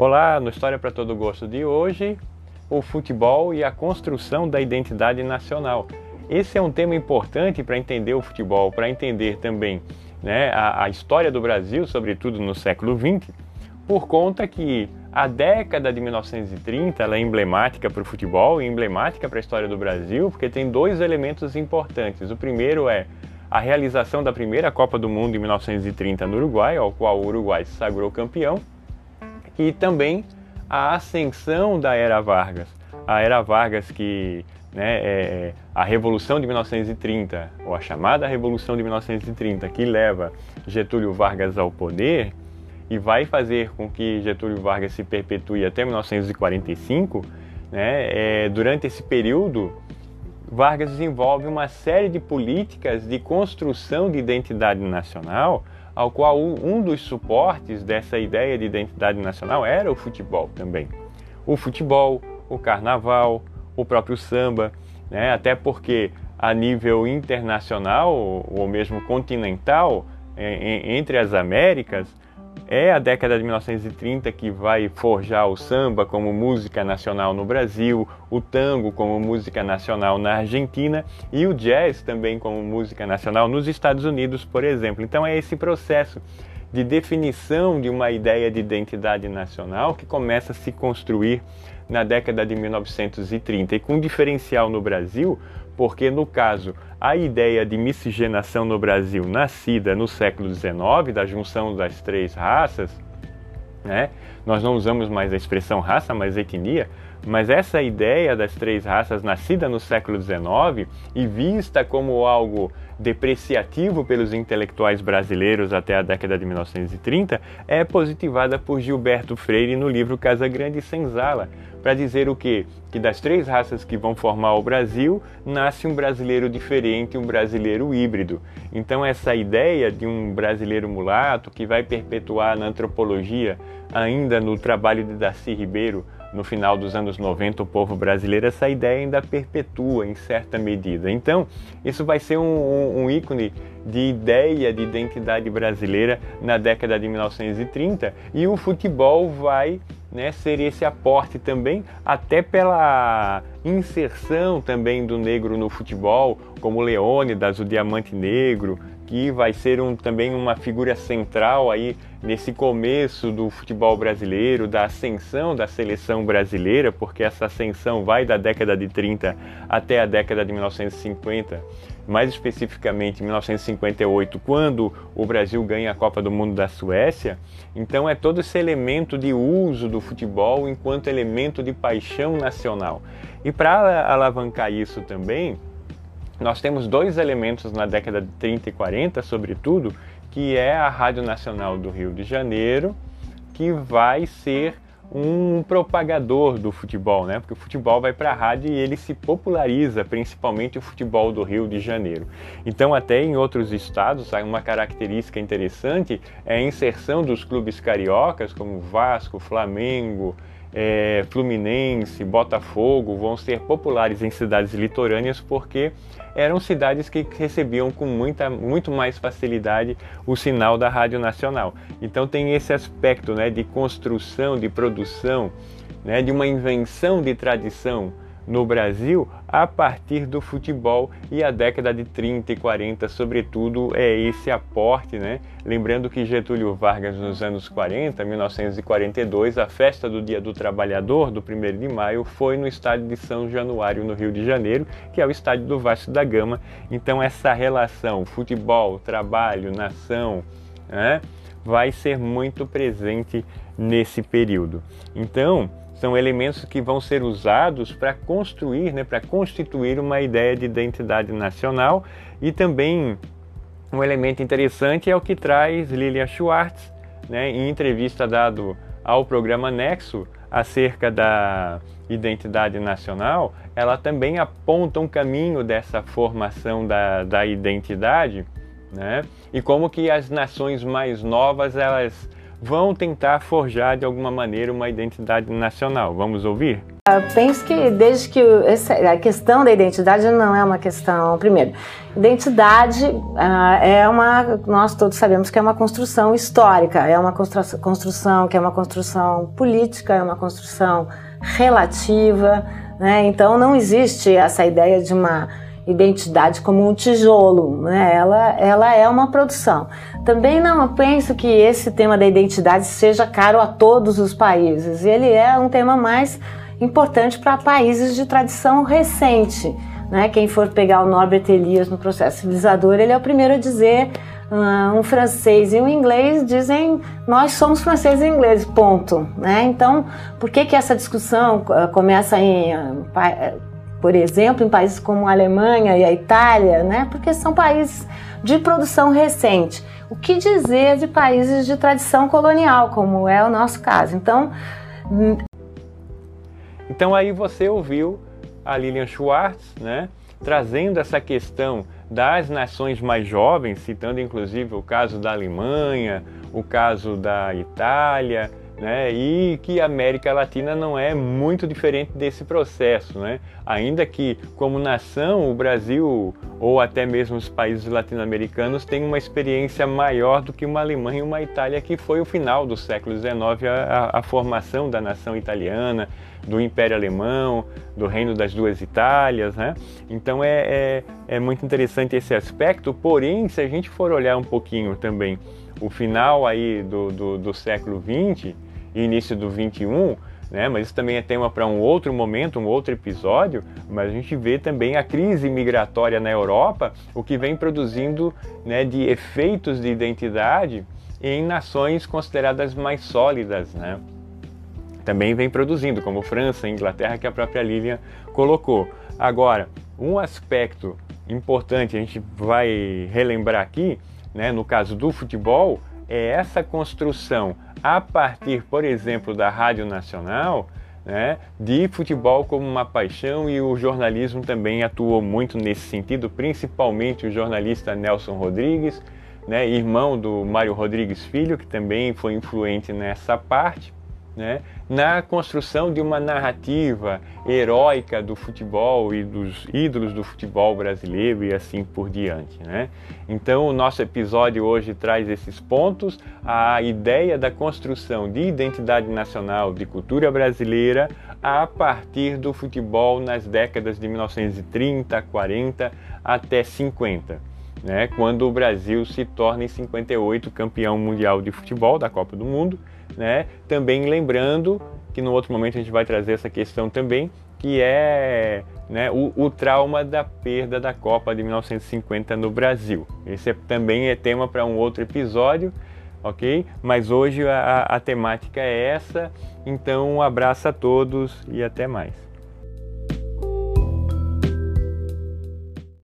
Olá, no História para Todo Gosto de hoje, o futebol e a construção da identidade nacional. Esse é um tema importante para entender o futebol, para entender também né, a, a, história do Brasil, sobretudo no século XX, por conta que a década de 1930 é emblemática para o futebol e emblemática para a história do Brasil, porque tem dois elementos importantes. O primeiro é a realização da primeira Copa do Mundo em 1930 no Uruguai, ao qual o Uruguai se sagrou campeão, e também a ascensão da era Vargas. A era Vargas que né, é a Revolução de 1930, ou a chamada Revolução de 1930, que leva Getúlio Vargas ao poder e vai fazer com que Getúlio Vargas se perpetue até 1945, né, é, durante esse período, Vargas desenvolve uma série de políticas de construção de identidade nacional ao qual um dos suportes dessa ideia de identidade nacional era o futebol também. O futebol, o carnaval, o próprio samba, né? até porque a nível internacional ou mesmo continental, entre as Américas, é a década de 1930 que vai forjar o samba como música nacional no Brasil, o tango como música nacional na Argentina e o jazz também como música nacional nos Estados Unidos, por exemplo. Então é esse processo de definição de uma ideia de identidade nacional que começa a se construir na década de 1930 e com diferencial no Brasil, porque no caso a ideia de miscigenação no Brasil, nascida no século XIX, da junção das três raças, né? nós não usamos mais a expressão raça, mas etnia, mas essa ideia das três raças, nascida no século XIX e vista como algo depreciativo pelos intelectuais brasileiros até a década de 1930, é positivada por Gilberto Freire no livro Casa Grande e Senzala, para dizer o quê? Que das três raças que vão formar o Brasil, nasce um brasileiro diferente, um brasileiro híbrido. Então essa ideia de um brasileiro mulato que vai perpetuar na antropologia, ainda no trabalho de Darcy Ribeiro, no final dos anos 90, o povo brasileiro, essa ideia ainda perpetua em certa medida. Então, isso vai ser um, um, um, ícone de ideia de identidade brasileira na década de 1930 e o futebol vai né, ser esse aporte também, até pela inserção também do negro no futebol, como Leônidas, o Diamante Negro, que vai ser um, também uma figura central aí nesse começo do futebol brasileiro, da ascensão da seleção brasileira, porque essa ascensão vai da década de 30 até a década de 1950, mais especificamente 1958, quando o Brasil ganha a Copa do Mundo da Suécia. Então é todo esse elemento de uso do futebol enquanto elemento de paixão nacional. E para alavancar isso também, nós temos dois elementos na década de 30 e 40, sobretudo, que é a Rádio Nacional do Rio de Janeiro, que vai ser um propagador do futebol, né? Porque o futebol vai para a rádio e ele se populariza, principalmente o futebol do Rio de Janeiro. Então, até em outros estados, uma característica interessante é a inserção dos clubes cariocas, como Vasco, Flamengo, é, Fluminense, Botafogo vão ser populares em cidades litorâneas porque eram cidades que recebiam com muita, muito mais facilidade o sinal da Rádio Nacional. Então tem esse aspecto né, de construção, de produção, né, de uma invenção de tradição no Brasil a partir do futebol e a década de 30 e 40, sobretudo, é esse aporte, né? Lembrando que Getúlio Vargas, nos anos 40, 1942, a festa do Dia do Trabalhador, do 1 de maio, foi no estádio de São Januário, no Rio de Janeiro, que é o estádio do Vasco da Gama. Então, essa relação futebol, trabalho, nação, né? Vai ser muito presente nesse período. Então, são elementos que vão ser usados para construir, né, para constituir uma ideia de identidade nacional e também um elemento interessante é o que traz Lilia Schwartz, né, em entrevista dado ao programa Nexo acerca da identidade nacional, ela também aponta um caminho dessa formação da, da identidade, né, e como que as nações mais novas elas vão tentar forjar de alguma maneira uma identidade nacional. Vamos ouvir? Eu penso que desde que a questão da identidade não é uma questão, primeiro, identidade uh, é uma, nós todos sabemos que é uma construção histórica, é uma construção que é uma construção política, é uma construção relativa, né? Então não existe essa ideia de uma identidade como um tijolo, né? ela, ela é uma produção. Também não penso que esse tema da identidade seja caro a todos os países, ele é um tema mais importante para países de tradição recente. Né? Quem for pegar o Norbert Elias no processo civilizador, ele é o primeiro a dizer uh, um francês e um inglês dizem nós somos franceses e ingleses, ponto. Né? Então, por que, que essa discussão uh, começa em, uh, por exemplo, em países como a Alemanha e a Itália? Né? Porque são países de produção recente. O que dizer de países de tradição colonial, como é o nosso caso? Então, então aí você ouviu a Lilian Schwartz, né, trazendo essa questão das nações mais jovens, citando inclusive o caso da Alemanha, o caso da Itália, né? E que a América Latina não é muito diferente desse processo, né? Ainda que, como nação, o Brasil ou até mesmo os países latino-americanos têm uma experiência maior do que uma Alemanha e uma Itália, que foi o final do século XIX, a, a, formação da nação italiana, do Império Alemão, do Reino das Duas Itálias, né? Então é, é, é muito interessante esse aspecto, porém, se a gente for olhar um pouquinho também o final aí do, do, do século XX, e início do 21, né? Mas isso também é tema para um outro momento, um outro episódio. Mas a gente vê também a crise migratória na Europa, o que vem produzindo né, de efeitos de identidade em nações consideradas mais sólidas, né? Também vem produzindo, como França, Inglaterra, que a própria Lilian colocou. Agora, um aspecto importante a gente vai relembrar aqui, né, no caso do futebol, é essa construção a partir, por exemplo, da Rádio Nacional, né, de futebol como uma paixão e o jornalismo também atuou muito nesse sentido, principalmente o jornalista Nelson Rodrigues, né, irmão do Mário Rodrigues Filho, que também foi influente nessa parte né, na construção de uma narrativa heróica do futebol e dos ídolos do futebol brasileiro e assim por diante. Né? Então, o nosso episódio hoje traz esses pontos, a ideia da construção de identidade nacional, de cultura brasileira, a partir do futebol nas décadas de 1930, 40 até 50. Né, quando o Brasil se torna em 58 campeão mundial de futebol da Copa do Mundo, né? Também lembrando que no outro momento a gente vai trazer essa questão também, que é né, o, o, trauma da perda da Copa de 1950 no Brasil. Esse é, também é tema para um outro episódio, ok? Mas hoje a, a temática é essa, então um abraço a todos e até mais.